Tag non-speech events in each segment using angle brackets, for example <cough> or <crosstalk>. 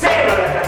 C'est le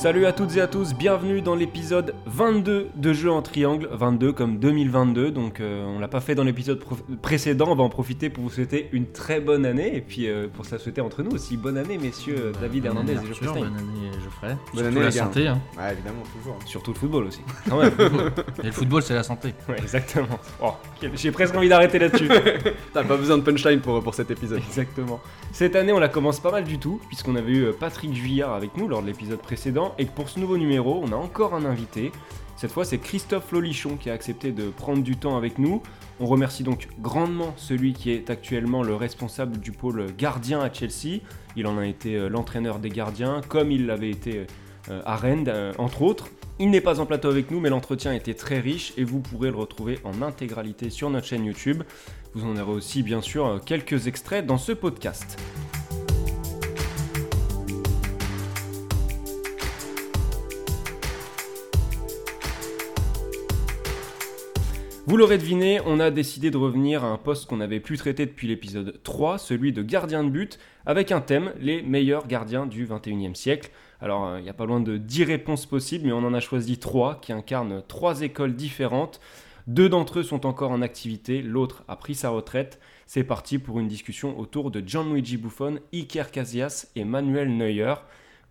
Salut à toutes et à tous, bienvenue dans l'épisode 22 de Jeux en Triangle, 22 comme 2022, donc euh, on l'a pas fait dans l'épisode précédent, on va en profiter pour vous souhaiter une très bonne année, et puis euh, pour se la souhaiter entre nous aussi, bonne année messieurs euh, David Hernandez et Geoffrey. Bonne année, Geoffrey. Bonne Surtout année, la santé. Hein. Ouais, évidemment, toujours. Surtout le football aussi, quand même. <laughs> Et le football, c'est la santé. <laughs> ouais, exactement. Oh, J'ai presque envie d'arrêter là-dessus. <laughs> T'as pas besoin de punchline pour, pour cet épisode. Exactement. Cette année, on la commence pas mal du tout, puisqu'on avait eu Patrick Juillard avec nous lors de l'épisode précédent, et que pour ce nouveau numéro, on a encore un invité. Cette fois, c'est Christophe Lolichon qui a accepté de prendre du temps avec nous. On remercie donc grandement celui qui est actuellement le responsable du pôle gardien à Chelsea. Il en a été euh, l'entraîneur des gardiens, comme il l'avait été euh, à Rennes, euh, entre autres. Il n'est pas en plateau avec nous, mais l'entretien était très riche et vous pourrez le retrouver en intégralité sur notre chaîne YouTube. Vous en aurez aussi bien sûr quelques extraits dans ce podcast. Vous l'aurez deviné, on a décidé de revenir à un poste qu'on n'avait plus traité depuis l'épisode 3, celui de gardien de but, avec un thème, les meilleurs gardiens du 21e siècle. Alors, euh, il n'y a pas loin de 10 réponses possibles, mais on en a choisi 3 qui incarnent 3 écoles différentes. Deux d'entre eux sont encore en activité, l'autre a pris sa retraite. C'est parti pour une discussion autour de Gianluigi Buffon, Iker Casillas et Manuel Neuer.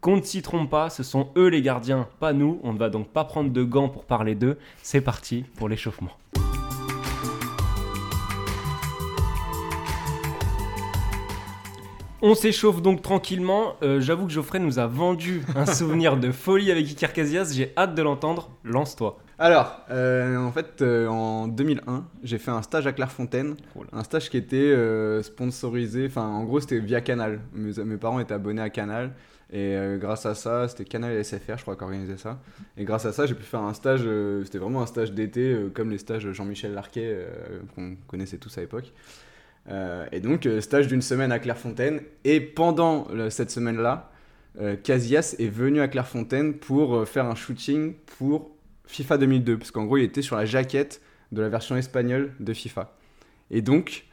Qu'on ne s'y trompe pas, ce sont eux les gardiens, pas nous. On ne va donc pas prendre de gants pour parler d'eux. C'est parti pour l'échauffement. On s'échauffe donc tranquillement. Euh, J'avoue que Geoffrey nous a vendu un <laughs> souvenir de folie avec Iker Casillas. J'ai hâte de l'entendre. Lance-toi. Alors, euh, en fait, euh, en 2001, j'ai fait un stage à Clairefontaine. Un stage qui était sponsorisé, enfin, en gros, c'était via Canal. Mes, mes parents étaient abonnés à Canal. Et grâce à ça, c'était Canal et SFR, je crois, qui organisaient ça. Et grâce à ça, j'ai pu faire un stage, c'était vraiment un stage d'été, comme les stages Jean-Michel Larquet, qu'on connaissait tous à l'époque. Euh, et donc, euh, stage d'une semaine à Clairefontaine. Et pendant cette semaine-là, euh, Casillas est venu à Clairefontaine pour faire un shooting pour FIFA 2002. Parce qu'en gros, il était sur la jaquette de la version espagnole de FIFA. Et donc,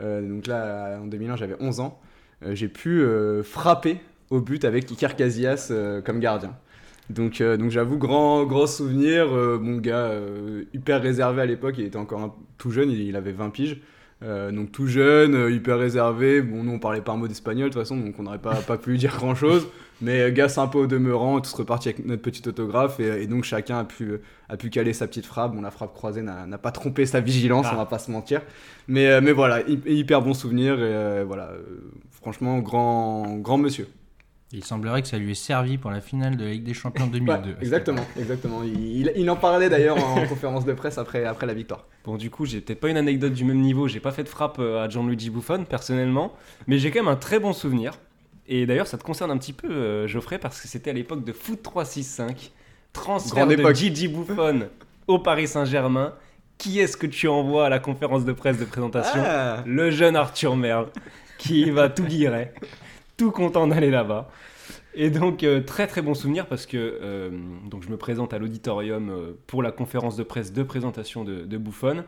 donc là, en 2001, j'avais 11 ans. j'ai pu frapper au but avec Iker Casillas comme gardien. Donc, donc j'avoue, grand, grand souvenir. mon gars, hyper réservé à l'époque, il était encore tout jeune, il avait 20 piges. Euh, donc tout jeune, euh, hyper réservé. Bon, nous on parlait pas un mot d'espagnol de toute façon, donc on n'aurait pas, pas pu lui <laughs> dire grand chose. Mais euh, gars sympa au demeurant, tous repartis avec notre petit autographe et, et donc chacun a pu, a pu caler sa petite frappe. Bon, la frappe croisée n'a pas trompé sa vigilance, Ah. on va pas se mentir. Mais, mais voilà, hy- hyper bon souvenir et voilà, franchement, grand, grand monsieur. Il semblerait que ça lui ait servi pour la finale de la Ligue des Champions Ouais, 2002. exactement, exactement. Il, il- il en parlait d'ailleurs en conférence de presse après, après la victoire. Bon, du coup, j'ai peut-être pas une anecdote du même niveau. J'ai pas fait de frappe euh, à Gianluigi Buffon personnellement, mais j'ai quand même un très bon souvenir. Et d'ailleurs, ça te concerne un petit peu, euh, Geoffrey, parce que c'était à l'époque de Foot 365, transfert Grande de époque. Gigi Buffon au Paris Saint-Germain. Qui est-ce que tu envoies à la conférence de presse de présentation Ah, Le jeune Arthur Merle, qui va tout guirer, tout content d'aller là-bas. Et donc, euh, très très bon souvenir parce que euh, donc je me présente à l'auditorium euh, pour la conférence de presse de présentation de, de Buffon.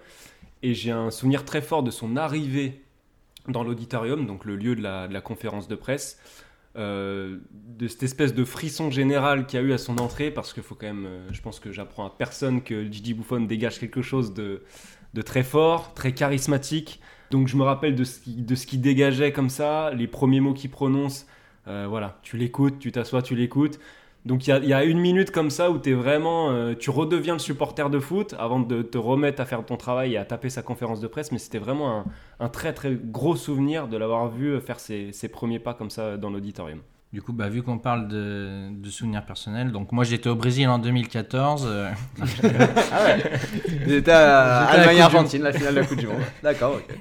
Et j'ai un souvenir très fort de son arrivée dans l'auditorium, donc le lieu de la, conférence de presse. de cette espèce de frisson général qu'il y a eu à son entrée, parce qu'il faut quand même, je pense que j'apprends à personne que Gigi Buffon dégage quelque chose de très fort, très charismatique. Donc je me rappelle de ce qui, de ce qui dégageait comme ça, les premiers mots qu'il prononce. euh, voilà, tu l'écoutes, tu t'assois, tu l'écoutes. Donc il y a, il y a une minute comme ça où es vraiment, euh, tu redeviens le supporter de foot avant de te remettre à faire ton travail et à taper sa conférence de presse. Mais c'était vraiment un, un très très gros souvenir de l'avoir vu faire ses, ses premiers pas comme ça dans l'auditorium. Du coup, bah, vu qu'on parle de, de souvenirs personnels, donc moi j'étais au Brésil en 2014. euh, <laughs> <laughs> J'étais à J'étais à du Allemagne-Argentine, la finale de la Coupe du Monde. D'accord, ok.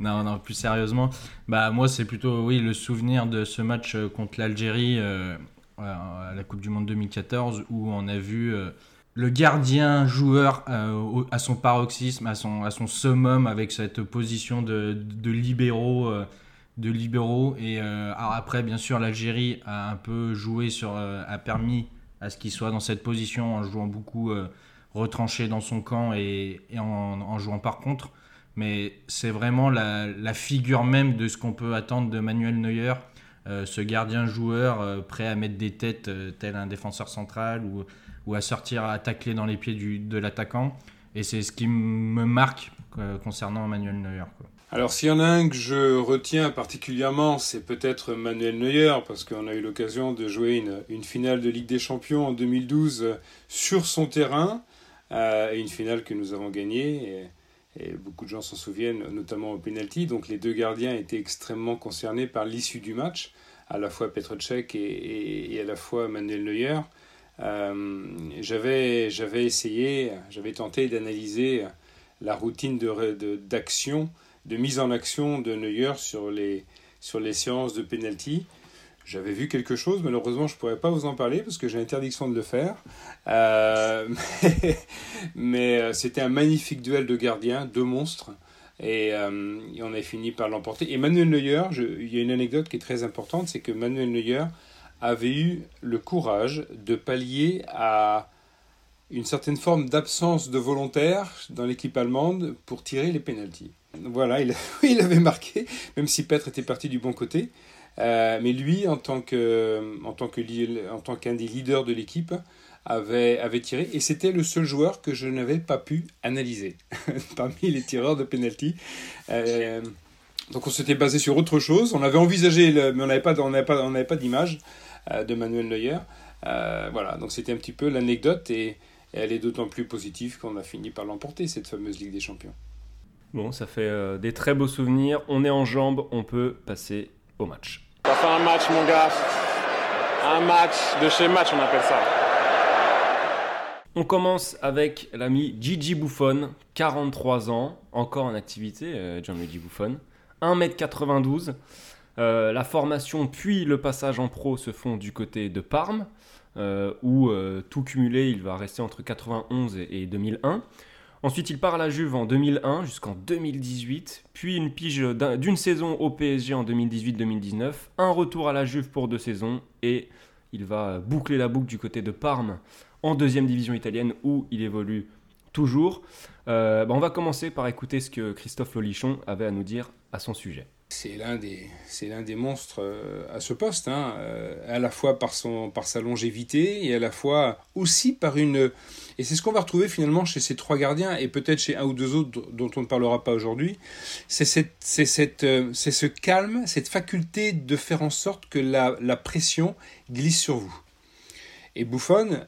Non, non, plus sérieusement, bah moi c'est plutôt oui le souvenir de ce match euh, contre l'Algérie euh, à la Coupe du Monde 2014 où on a vu euh, le gardien joueur à son paroxysme, à son, à son summum avec cette position de, de libéraux. de libéraux et après bien sûr l'Algérie a un peu joué sur a permis à ce qu'il soit dans cette position en jouant beaucoup retranché dans son camp et, en jouant par contre mais c'est vraiment la, figure même de ce qu'on peut attendre de Manuel Neuer euh, ce gardien joueur euh, prêt à mettre des têtes euh, tel un défenseur central ou, à sortir à tacler dans les pieds du, de l'attaquant et c'est ce qui me marque concernant Manuel Neuer. Alors s'il y en a un que je retiens particulièrement, c'est peut-être Manuel Neuer, parce qu'on a eu l'occasion de jouer une, une finale de Ligue des Champions en 2012 euh, sur son terrain, et une finale que nous avons gagnée, et beaucoup de gens s'en souviennent, notamment au penalty. Donc les deux gardiens étaient extrêmement concernés par l'issue du match, à la fois Petr Cech et, à la fois Manuel Neuer. Euh, j'avais, j'avais essayé, j'avais tenté d'analyser la routine de- d'action de mise en action de Neuer sur les, sur les séances de penalty. J'avais vu quelque chose, malheureusement je ne pourrais pas vous en parler parce que j'ai interdiction de le faire. Euh, <laughs> mais euh, c'était un magnifique duel de gardiens, deux monstres. Et, euh, on a fini par l'emporter. Et Manuel Neuer, il y a une anecdote qui est très importante, c'est que Manuel Neuer avait eu le courage de pallier à une certaine forme d'absence de volontaire dans l'équipe allemande pour tirer les pénalties. Voilà, il, <laughs> il avait marqué, même si Petre était parti du bon côté. Euh, mais lui, en tant que, en tant que, en tant qu'un des leaders de l'équipe, avait, avait tiré. Et c'était le seul joueur que je n'avais pas pu analyser <laughs> parmi les tireurs de penalty. Euh, donc on s'était basé sur autre chose. On avait envisagé, mais on n'avait pas, on n'avait pas, on n'avait pas d'image euh, de Manuel Neuer. Voilà, donc c'était un petit peu l'anecdote et, et elle est d'autant plus positive qu'on a fini par l'emporter, cette fameuse Ligue des Champions. Bon, ça fait des très beaux souvenirs. On est en jambes, on peut passer au match. Fait un match, mon gars. Un match de chez match, on appelle ça. On commence avec l'ami Gigi Buffon, 43 ans, encore en activité, euh, Gianluigi Buffon, 1m92. Euh, la formation puis le passage en pro se font du côté de Parme, euh, où euh, tout cumulé, il va rester entre 91 et, et 2001. Ensuite, il part à la Juve en 2001 jusqu'en 2018, puis une pige d'un- d'une saison au PSG en 2018-2019, un retour à la Juve pour deux saisons, et il va boucler la boucle du côté de Parme en deuxième division italienne où il évolue toujours. Euh, bah, on va commencer par écouter ce que Christophe Lolichon avait à nous dire à son sujet. C'est l'un des, des monstres euh, à ce poste, hein, euh, à la fois par, son, par sa longévité et à la fois aussi par une... Et c'est ce qu'on va retrouver finalement chez ces trois gardiens et peut-être chez un ou deux autres dont on ne parlera pas aujourd'hui. Euh, c'est ce calme, cette faculté de faire en sorte que la, la pression glisse sur vous. Et Buffon,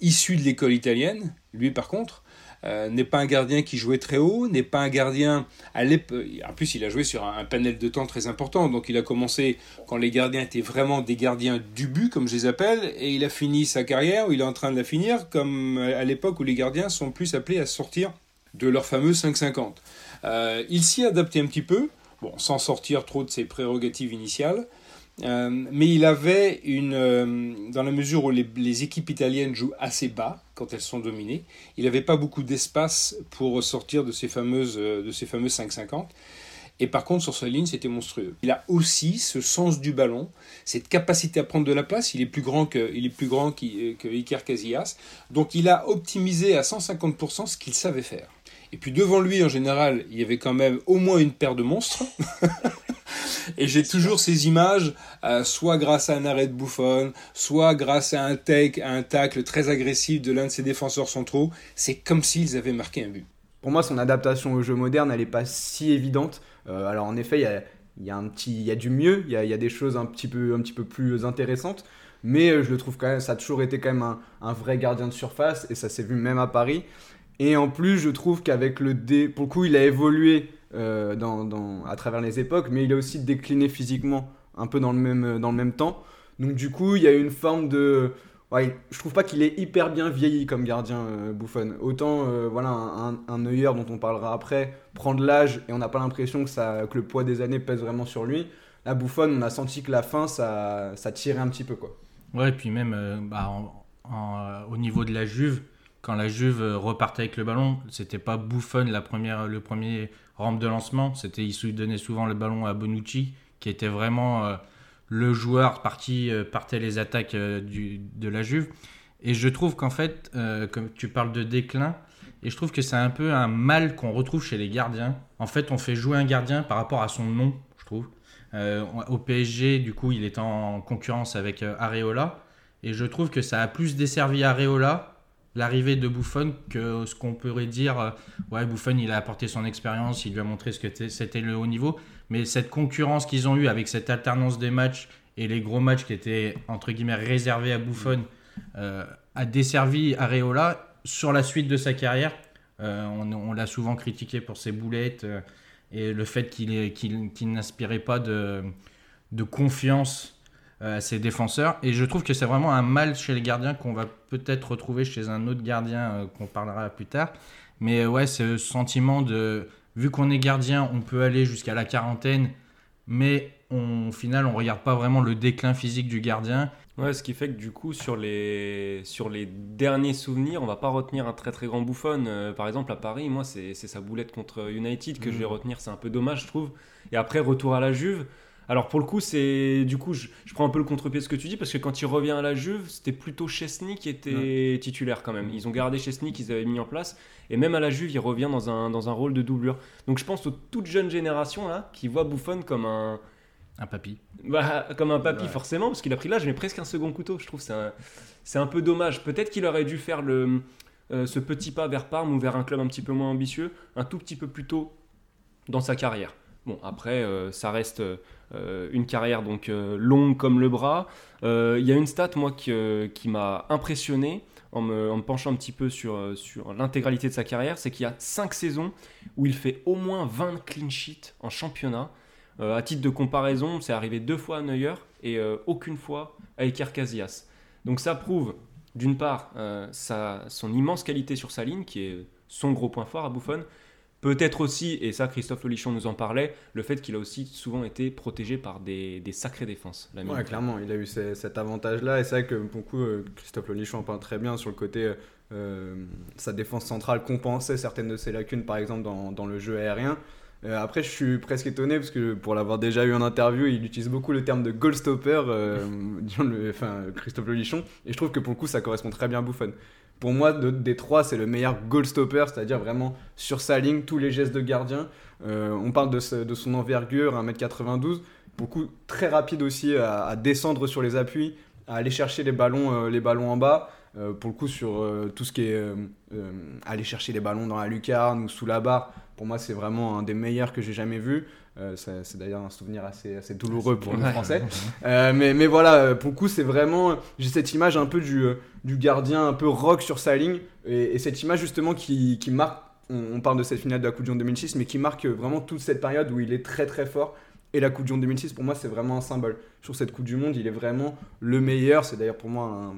issu de l'école italienne, lui par contre, euh, n'est pas un gardien qui jouait très haut, n'est pas un gardien à l'époque. En plus, il a joué sur un, panel de temps très important. Donc, il a commencé quand les gardiens étaient vraiment des gardiens du but, comme je les appelle, et il a fini sa carrière, ou il est en train de la finir, comme à l'époque où les gardiens sont plus appelés à sortir de leur fameux 5,50. Euh, il s'y est adapté un petit peu, bon, sans sortir trop de ses prérogatives initiales. Euh, mais il avait une, euh, dans la mesure où les, équipes italiennes jouent assez bas quand elles sont dominées, il n'avait pas beaucoup d'espace pour sortir de ces fameuses, de ces fameux 5,50. Et par contre, sur sa ligne, c'était monstrueux. Il a aussi ce sens du ballon, cette capacité à prendre de la place. Il est plus grand que, il est plus grand que Iker Casillas. Donc, il a optimisé à 150% ce qu'il savait faire. Et puis devant lui, en général, il y avait quand même au moins une paire de monstres. <laughs> Et j'ai toujours ces images, euh, soit grâce à un arrêt de Buffon, soit grâce à un take, à un tacle très agressif de l'un de ses défenseurs centraux. C'est comme s'ils avaient marqué un but. Pour moi, son adaptation au jeu moderne, elle n'est pas si évidente. Euh, alors en effet, il y a, y a, un petit, il y a du mieux, il y a, y a, des choses un petit peu, un petit peu plus intéressantes. Mais euh, je le trouve quand même, ça a toujours été quand même un, un vrai gardien de surface et ça s'est vu même à Paris. Et en plus, je trouve qu'avec le dé, pour le coup, il a évolué euh, à travers les époques, mais il a aussi décliné physiquement un peu dans le même, dans le même temps. Donc du coup, il y a une forme de... ouais, je trouve pas qu'il est hyper bien vieilli comme gardien euh. Autant euh, voilà un, un dont on parlera après prend de l'âge et on n'a pas l'impression que, que le poids des années pèse vraiment sur lui. Là, Buffon, on a senti que la fin, ça, ça tirait un petit peu quoi. Ouais, et puis même euh, bah, euh, au niveau de la Juve, quand la Juve euh, repartait avec le ballon, c'était pas Buffon la première, le premier rampe de lancement, c'était il donnait souvent le ballon à Bonucci, qui était vraiment euh, le joueur par qui euh, partaient les attaques euh, du, de la Juve. Et je trouve qu'en fait, comme tu parles de déclin, et je trouve que c'est un peu un mal qu'on retrouve chez les gardiens. En fait, on fait jouer un gardien par rapport à son nom, je trouve. Au PSG, du coup, il est en concurrence avec Areola. Et je trouve que ça a plus desservi Areola, l'arrivée de Buffon, que ce qu'on pourrait dire. euh, ouais, Buffon, il a apporté son expérience, il lui a montré ce que c'était le haut niveau. Mais cette concurrence qu'ils ont eue avec cette alternance des matchs et les gros matchs qui étaient, entre guillemets, réservés à Buffon, euh, a desservi Areola sur la suite de sa carrière. Euh, on l'a souvent critiqué pour ses boulettes et le fait qu'il qu'il n'inspirait pas de, confiance à ses défenseurs. Et je trouve que c'est vraiment un mal chez les gardiens qu'on va peut-être retrouver chez un autre gardien euh, qu'on parlera plus tard. Mais euh, ouais, ce sentiment de, vu qu'on est gardien, on peut aller jusqu'à la quarantaine, mais on, au final, on regarde pas vraiment le déclin physique du gardien. Ouais, ce qui fait que du coup, sur les, sur les derniers souvenirs, on va pas retenir un très très grand bouffon. Euh, par exemple, à Paris, moi, c'est c'est sa boulette contre United que je vais retenir. C'est un peu dommage, je trouve. Et après, retour à la Juve. Alors pour le coup, c'est du coup, je, je prends un peu le contre-pied de ce que tu dis parce que quand il revient à la Juve, c'était plutôt Chesney qui était titulaire quand même. Ils ont gardé Chesney qu'ils avaient mis en place et même à la Juve, il revient dans un, dans un rôle de doublure. Donc je pense aux toutes jeunes générations là qui voient Buffon comme un Un papy. bah, comme un papy Ouais. forcément, parce qu'il a pris l'âge, mais presque un second couteau. Je trouve c'est un, c'est un peu dommage. Peut-être qu'il aurait dû faire le, euh, ce petit pas vers Parme ou vers un club un petit peu moins ambitieux, un tout petit peu plus tôt dans sa carrière. Bon, après, euh, ça reste euh, une carrière donc euh, longue comme le bras. Il y a une stat, moi, qui, m'a impressionné en me, en me penchant un petit peu sur, sur l'intégralité de sa carrière, c'est qu'il y a 5 saisons où il fait au moins 20 clean sheets en championnat. À titre de comparaison, c'est arrivé deux fois à Neuer et aucune fois à Iker Casillas. Donc ça prouve, d'une part, son immense qualité sur sa ligne, qui est son gros point fort à Buffon. Peut-être aussi, et ça Christophe Lolichon nous en parlait, le fait qu'il a aussi souvent été protégé par des, des sacrées défenses. l'ami. Ouais, clairement, il a eu ce- cet avantage-là. Et c'est vrai que, pour le coup, euh, Christophe Lolichon en parle très bien sur le côté. euh, sa défense centrale compensait certaines de ses lacunes, par exemple, dans, dans le jeu aérien. Euh, après, je suis presque étonné parce que pour l'avoir déjà eu en interview, il utilise beaucoup le terme de goal stopper, euh, <laughs> le- enfin, Christophe Lolichon. Et je trouve que pour le coup, ça correspond très bien à Buffon. Pour moi, de- des trois, c'est le meilleur goal stopper, c'est-à-dire vraiment sur sa ligne, tous les gestes de gardien. Euh, on parle de, son envergure, 1m92 beaucoup très rapide aussi à, descendre sur les appuis, à aller chercher les ballons, euh, les ballons en bas. Euh, pour le coup, sur tout ce qui est aller chercher les ballons dans la lucarne ou sous la barre, pour moi, c'est vraiment un des meilleurs que j'ai jamais vu. Euh, c'est d'ailleurs un souvenir assez, assez douloureux pour le Ouais. français. <laughs> Euh, mais, mais voilà, euh, pour le coup, c'est vraiment. J'ai cette image un peu du, du gardien un peu rock sur sa ligne. Et, et cette image, justement, qui, qui marque. On, on parle de cette finale de la Coupe du Monde 2006, mais qui marque vraiment toute cette période où il est très très fort. Et la Coupe du Monde 2006, pour moi, c'est vraiment un symbole. Sur cette Coupe du Monde, il est vraiment le meilleur. C'est d'ailleurs pour moi un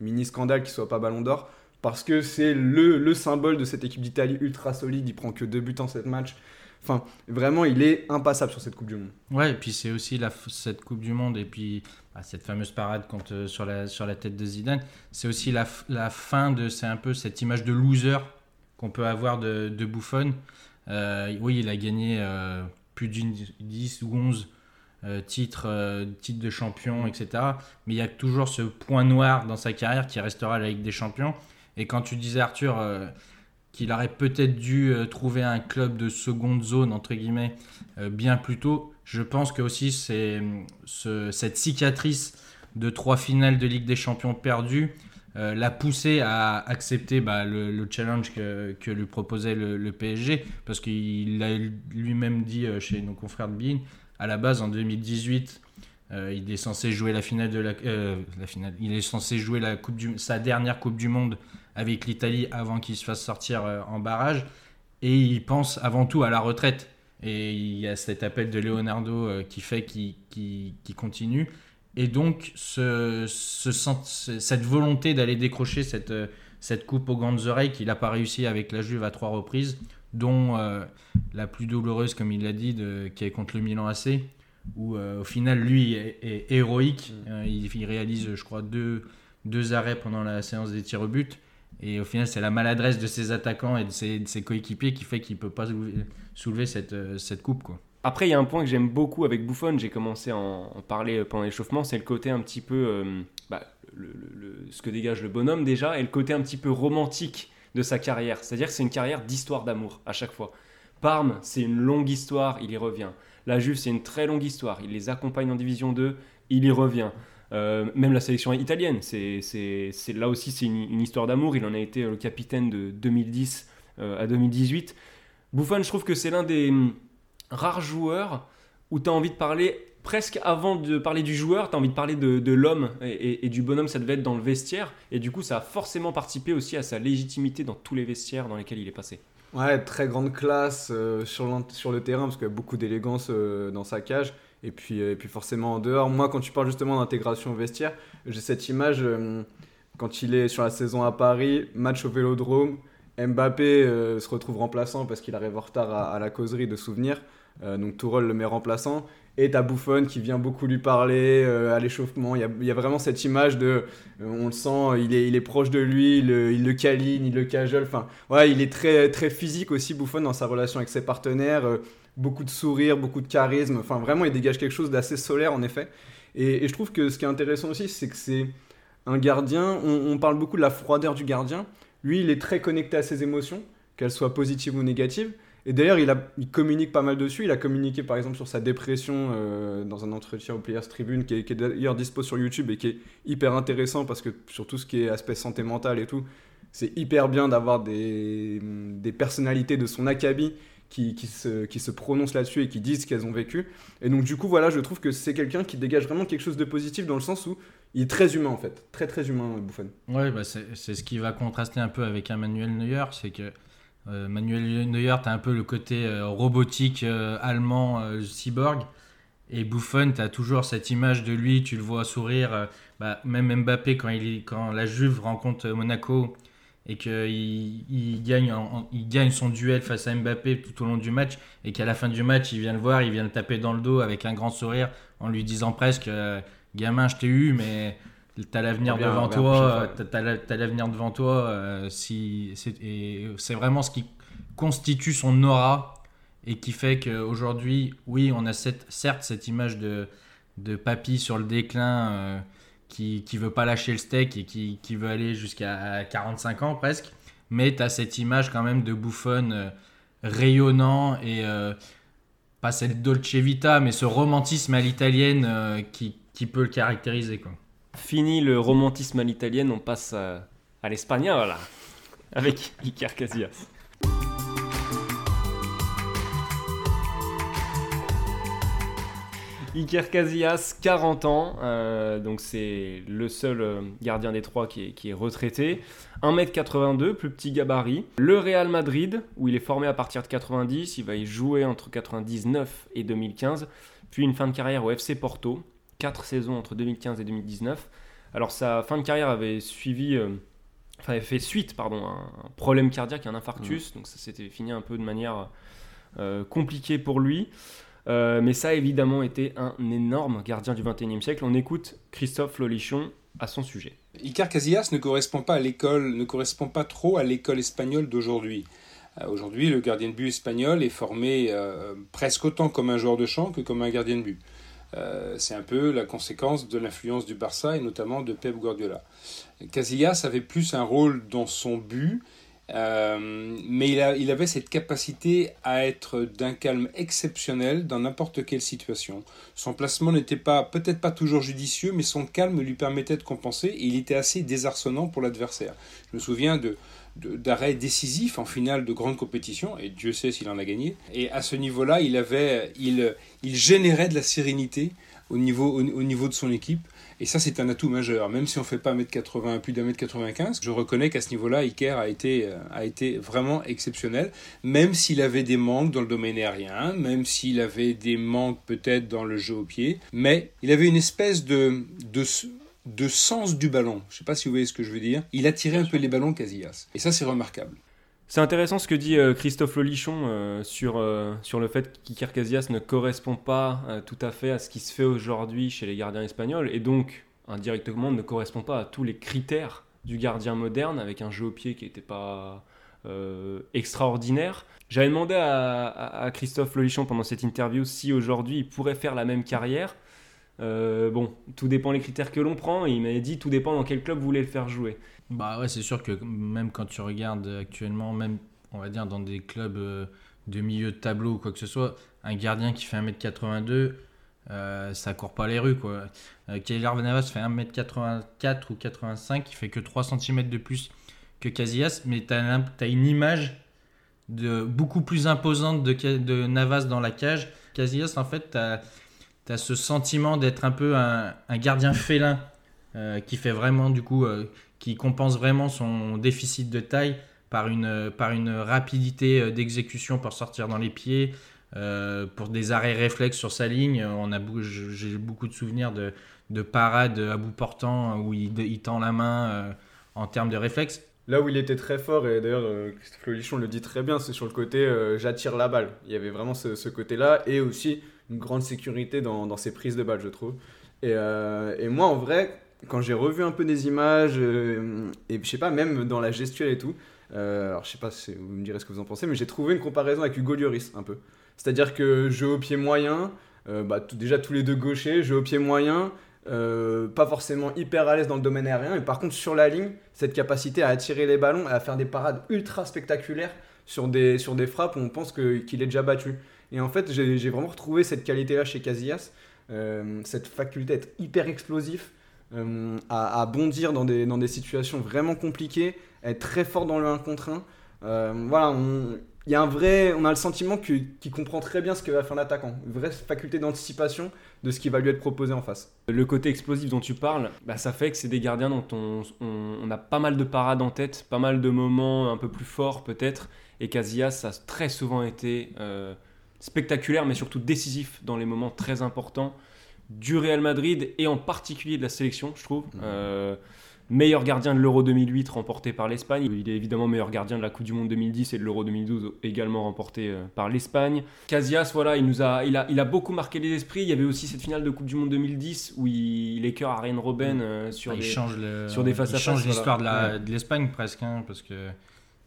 mini scandale qu'il soit pas Ballon d'Or. Parce que c'est le, le symbole de cette équipe d'Italie ultra solide. Il prend que deux buts en sept matchs. Enfin, vraiment, il est impassable sur cette Coupe du Monde. Ouais, et puis c'est aussi cette Coupe du Monde et puis bah, cette fameuse parade contre, euh, sur, la, tête de Zidane. C'est aussi la, fin de, c'est un peu cette image de loser qu'on peut avoir de, de Buffon. Euh, oui, il a gagné euh, plus d'une 10 ou 11 euh, titres, titres de champion, etc. Mais il y a toujours ce point noir dans sa carrière qui restera la Ligue des Champions. Et quand tu disais, Arthur, qu'il aurait peut-être dû euh, trouver un club de seconde zone, entre guillemets, euh, bien plus tôt, je pense que aussi c'est ce- cette cicatrice de trois finales de Ligue des Champions perdues euh, l'a poussé à accepter bah, le, le challenge que, lui proposait le, PSG, parce qu'il l'a lui-même dit euh, chez nos confrères de Bein, à la base en 2018, euh, il est censé jouer la finale de la, euh, la finale. Il est censé jouer la coupe du, sa dernière Coupe du Monde avec l'Italie avant qu'il se fasse sortir euh, en barrage, et il pense avant tout à la retraite. Et il y a cet appel de Leonardo euh, qui fait qu'il qu'il- qu'il continue. Et donc, ce, ce cette volonté d'aller décrocher cette, euh, cette coupe aux grandes oreilles qu'il n'a pas réussi avec la Juve à trois reprises, dont euh, la plus douloureuse, comme il l'a dit, de, qui est contre le Milan AC, où euh, au final, lui est, est héroïque. Euh, il, il réalise, je crois, deux, deux arrêts pendant la séance des tirs au but. Et au final, c'est la maladresse de ses attaquants et de ses, coéquipiers qui fait qu'il ne peut pas soulever, euh, cette coupe. Quoi. Après, il y a un point que j'aime beaucoup avec Buffon, j'ai commencé à en, parler pendant l'échauffement, c'est le côté un petit peu, euh, bah, le- ce que dégage le bonhomme déjà, et le côté un petit peu romantique de sa carrière. C'est-à-dire que c'est une carrière d'histoire d'amour à chaque fois. Parme, c'est une longue histoire, il y revient. La Juve, c'est une très longue histoire, il les accompagne en Division 2, il y revient. Euh, même la sélection italienne, c'est, là aussi c'est une, histoire d'amour, il en a été le capitaine de 2010 euh, à 2018. Buffon, je trouve que c'est l'un des hum, rares joueurs où tu as envie de parler, presque avant de parler du joueur, tu as envie de parler de, l'homme et, du bonhomme, ça devait être dans le vestiaire. Et du coup, ça a forcément participé aussi à sa légitimité dans tous les vestiaires dans lesquels il est passé. Ouais, très grande classe euh, sur, le terrain parce qu'il y a beaucoup d'élégance euh, dans sa cage. Et puis, euh, et puis forcément en dehors. Moi, quand tu parles justement d'intégration vestiaire, j'ai cette image euh, quand il est sur la saison à Paris, match au Vélodrome. Mbappé euh, se retrouve remplaçant parce qu'il arrive en retard à, la causerie de souvenirs. Donc Tourelle le met remplaçant. Et t'as Buffon qui vient beaucoup lui parler euh, à l'échauffement. Il y a, vraiment cette image de. euh, on le sent, il est, il est proche de lui, il, le- câline, il le cajole. Enfin, ouais, il est très, très physique aussi, Buffon, dans sa relation avec ses partenaires. euh, beaucoup de sourire, beaucoup de charisme. Enfin, vraiment, il dégage quelque chose d'assez solaire, en effet. Et, et je trouve que ce qui est intéressant aussi, c'est que c'est un gardien. On, on parle beaucoup de la froideur du gardien. Lui, il est très connecté à ses émotions, qu'elles soient positives ou négatives. Et d'ailleurs, il, communique pas mal dessus. Il a communiqué par exemple sur sa dépression euh, dans un entretien au Players Tribune qui est, d'ailleurs dispo sur YouTube et qui est hyper intéressant parce que sur tout ce qui est aspect santé mentale et tout, c'est hyper bien d'avoir des, personnalités de son acabit qui, se, prononcent là-dessus et qui disent ce qu'elles ont vécu. Et donc du coup, voilà, je trouve que c'est quelqu'un qui dégage vraiment quelque chose de positif dans le sens où il est très humain en fait. Très très humain, Buffon. Ouais, bah c'est ce qui va contraster un peu avec un Manuel Neuer, c'est que Manuel Neuer, tu as un peu le côté euh, robotique euh, allemand euh, cyborg, et Buffon, tu as toujours cette image de lui, tu le vois sourire, euh, bah, même Mbappé quand, il, quand la Juve rencontre euh, Monaco et qu'il il gagne, il gagne son duel face à Mbappé tout au long du match, et qu'à la fin du match, il vient le voir, il vient le taper dans le dos avec un grand sourire, en lui disant presque, euh, gamin, je t'ai eu, mais T'as l'avenir devant toi, t'as- t'as la- t'as l'avenir devant toi. si, c'est vraiment ce qui constitue son aura et qui fait qu'aujourd'hui, oui, on a cette, certes cette image de, de papy sur le déclin euh, qui, qui veut pas lâcher le steak et qui, qui veut aller jusqu'à 45 ans presque, mais tu as cette image quand même de bouffonne euh, rayonnant et euh, pas cette dolce vita, mais ce romantisme à l'italienne euh, qui, qui peut le caractériser. Quoi. Fini le romantisme à l'italienne, on passe à, l'espagnol avec Iker Casillas. Iker Casillas, 40 ans, euh, donc c'est le seul euh, gardien des trois qui est, qui est retraité. 1m82, plus petit gabarit. Le Real Madrid, où il est formé à partir de 90, il va y jouer entre 99 et 2015, puis une fin de carrière au FC Porto, 4 saisons entre 2015 et 2019. Alors sa fin de carrière avait suivi, euh, enfin avait fait suite pardon, à un problème cardiaque, un infarctus, donc ça s'était fini un peu de manière euh, compliquée pour lui. Euh, mais ça a évidemment été un énorme gardien du 21e siècle. On écoute Christophe Lolichon à son sujet. Icar Casillas ne correspond pas à l'école, ne correspond pas trop à l'école espagnole d'aujourd'hui. Euh, Aujourd'hui, le gardien de but espagnol est formé euh, presque autant comme un joueur de champ que comme un gardien de but. Euh, c'est un peu la conséquence de l'influence du Barça et notamment de Pep Guardiola. Casillas avait plus un rôle dans son but, euh, mais il, il avait cette capacité à être d'un calme exceptionnel dans n'importe quelle situation. Son placement n'était pas, peut-être pas toujours judicieux, mais son calme lui permettait de compenser et il était assez désarçonnant pour l'adversaire. Je me souviens de- d'arrêts décisifs en finale de grande compétition, et Dieu sait s'il en a gagné. Et à ce niveau-là, il, avait, il, il générait de la sérénité au niveau, au, au niveau de son équipe. Et ça, c'est un atout majeur. Même si on ne fait pas 1m80, plus d'un mètre 95, je reconnais qu'à ce niveau-là, Iker a été, euh, a été vraiment exceptionnel. Même s'il avait des manques dans le domaine aérien, même s'il avait des manques peut-être dans le jeu au pied, mais il avait une espèce de, de, de sens du ballon. Je ne sais pas si vous voyez ce que je veux dire. Il attirait un peu les ballons Casillas. Et ça, c'est remarquable. C'est intéressant ce que dit euh, Christophe Lolichon euh, sur, euh, sur le fait qu'Iker Casillas ne correspond pas tout à fait à ce qui se fait aujourd'hui chez les gardiens espagnols et donc indirectement ne correspond pas à tous les critères du gardien moderne avec un jeu au pied qui n'était pas extraordinaire. J'avais demandé à, à- à Christophe Lolichon pendant cette interview si aujourd'hui il pourrait faire la même carrière. Euh, bon, tout dépend les critères que l'on prend. Il m'avait dit tout dépend dans quel club vous voulez le faire jouer. Bah ouais, c'est sûr que même quand tu regardes actuellement, même on va dire dans des clubs euh, de milieu de tableau ou quoi que ce soit, un gardien qui fait 1m82, euh, ça court pas les rues quoi. Euh, Navas fait 1m84 ou 85, il fait que 3 cm de plus que Casillas, mais tu as, une image de, beaucoup plus imposante de, de Navas dans la cage. Casillas, en fait, tu as, ce sentiment d'être un peu un, gardien félin euh, qui fait vraiment du coup. euh, qui compense vraiment son déficit de taille par une, par une rapidité euh, d'exécution pour sortir dans les pieds, pour des arrêts réflexes sur sa ligne. On a j'ai beaucoup de souvenirs de, de parades à bout portant où il, tend la main en termes de réflexes. Là où il était très fort, et d'ailleurs Christophe Lolichon le dit très bien, c'est sur le côté j'attire la balle. Il y avait vraiment ce côté-là, et aussi une grande sécurité dans, ses prises de balle, je trouve. Et, euh, et moi, en vrai, quand j'ai revu un peu des images, euh, et je sais pas, même dans la gestuelle et tout, euh, alors je sais pas si vous me direz ce que vous en pensez, mais j'ai trouvé une comparaison avec Hugo Lloris un peu. C'est-à-dire que jeu au pied moyen, bah, déjà tous les deux gauchers, jeu au pied moyen, pas forcément hyper à l'aise dans le domaine aérien, mais par contre sur la ligne, cette capacité à attirer les ballons, à faire des parades ultra spectaculaires sur des, sur des frappes où on pense qu'il est déjà battu. Et en fait, j'ai vraiment retrouvé cette qualité-là chez Casillas, euh, cette faculté à être hyper explosif, euh, à, bondir dans des, dans des situations vraiment compliquées, être très fort dans le 1 contre 1. Euh, voilà, on, y a un vrai, on a le sentiment qu'il comprend très bien ce que va faire l'attaquant, une vraie faculté d'anticipation de ce qui va lui être proposé en face. Le côté explosif dont tu parles, bah, ça fait que c'est des gardiens dont on, a pas mal de parades en tête, pas mal de moments un peu plus forts peut-être. Et Casillas, a très souvent été spectaculaire, mais surtout décisif dans les moments très importants du Real Madrid et en particulier de la sélection, je trouve. Euh, meilleur gardien de l'Euro 2008 remporté par l'Espagne. Il est évidemment meilleur gardien de la Coupe du Monde 2010 et de l'Euro 2012 également remporté euh, par l'Espagne. Casillas, voilà, il nous a, il a, il a beaucoup marqué les esprits. Il y avait aussi cette finale de Coupe du Monde 2010 où il, il écœure Ariane Robben euh, sur Bah, des il change le- sur des face il à change face, l'histoire voilà. de la- Ouais. de l'Espagne presque, hein, parce que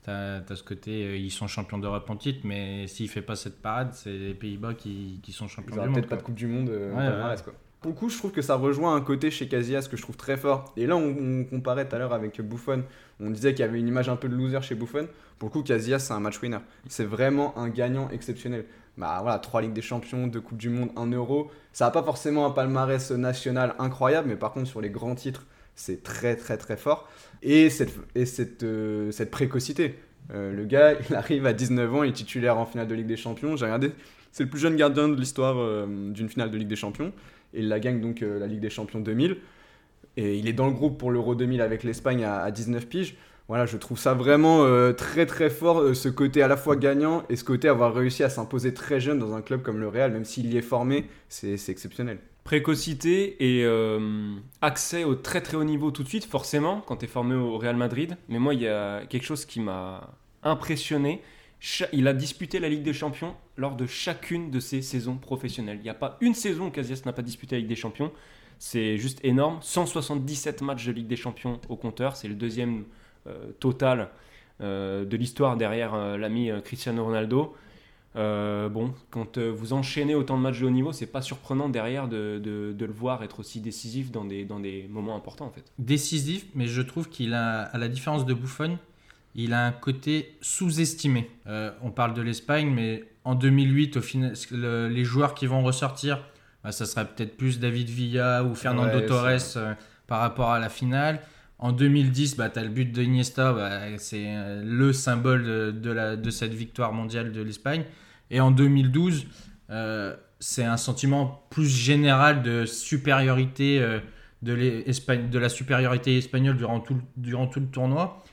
tu as, ce côté, euh, ils sont champions d'Europe en titre, mais s'il fait pas cette parade, c'est les Pays-Bas qui, qui sont Ils champions aura du monde. peut-être pas de Coupe du Monde euh, Ouais, quoi. Pour le coup, je trouve que ça rejoint un côté chez Casillas que je trouve très fort. Et là, on, on comparait tout à l'heure avec Buffon. On disait qu'il y avait une image un peu de loser chez Buffon. Pour le coup, Casillas, c'est un match winner. C'est vraiment un gagnant exceptionnel. Bah voilà, trois Ligues des Champions, deux Coupes du Monde, un Euro. Ça n'a pas forcément un palmarès national incroyable, mais par contre, sur les grands titres, c'est très très très fort. Et cette, et cette, euh, cette précocité. Euh, le gars, <laughs> il arrive à 19 ans, il est titulaire en finale de Ligue des Champions. J'ai regardé, c'est le plus jeune gardien de l'histoire euh, d'une finale de Ligue des Champions. Et il la gagne donc la Ligue des Champions 2000. Et il est dans le groupe pour l'Euro 2000 avec l'Espagne à, à 19 piges. Voilà, je trouve ça vraiment très très fort, ce côté à la fois gagnant et ce côté avoir réussi à s'imposer très jeune dans un club comme le Real, même s'il y est formé, c'est exceptionnel. Précocité et euh, accès au très très haut niveau tout de suite, forcément, quand tu es formé au Real Madrid. Mais moi, il y a quelque chose qui m'a impressionné. Il a disputé la Ligue des Champions lors de chacune de ses saisons professionnelles. Il n'y a pas une saison où Casillas n'a pas disputé la Ligue des Champions. C'est juste énorme. 177 matchs de Ligue des Champions au compteur. C'est le deuxième euh, total euh, de l'histoire derrière l'ami Cristiano Ronaldo. Euh, bon, quand euh, vous enchaînez autant de matchs de haut niveau, c'est pas surprenant derrière de, de- de le voir être aussi décisif dans des, dans des moments importants en fait. Décisif, mais je trouve qu'il a, à la différence de Buffon, il a un côté sous-estimé. Euh, on parle de l'Espagne, mais en 2008, au final, le- les joueurs qui vont ressortir, bah, ça sera peut-être plus David Villa ou Fernando Ouais, Torres euh, par rapport à la finale. En 2010, bah, tu as le but de Iniesta, bah, c'est le symbole de, de la, de cette victoire mondiale de l'Espagne. Et en 2012, euh, c'est un sentiment plus général de supériorité euh, de, de la supériorité espagnole durant tout, durant tout le tournoi.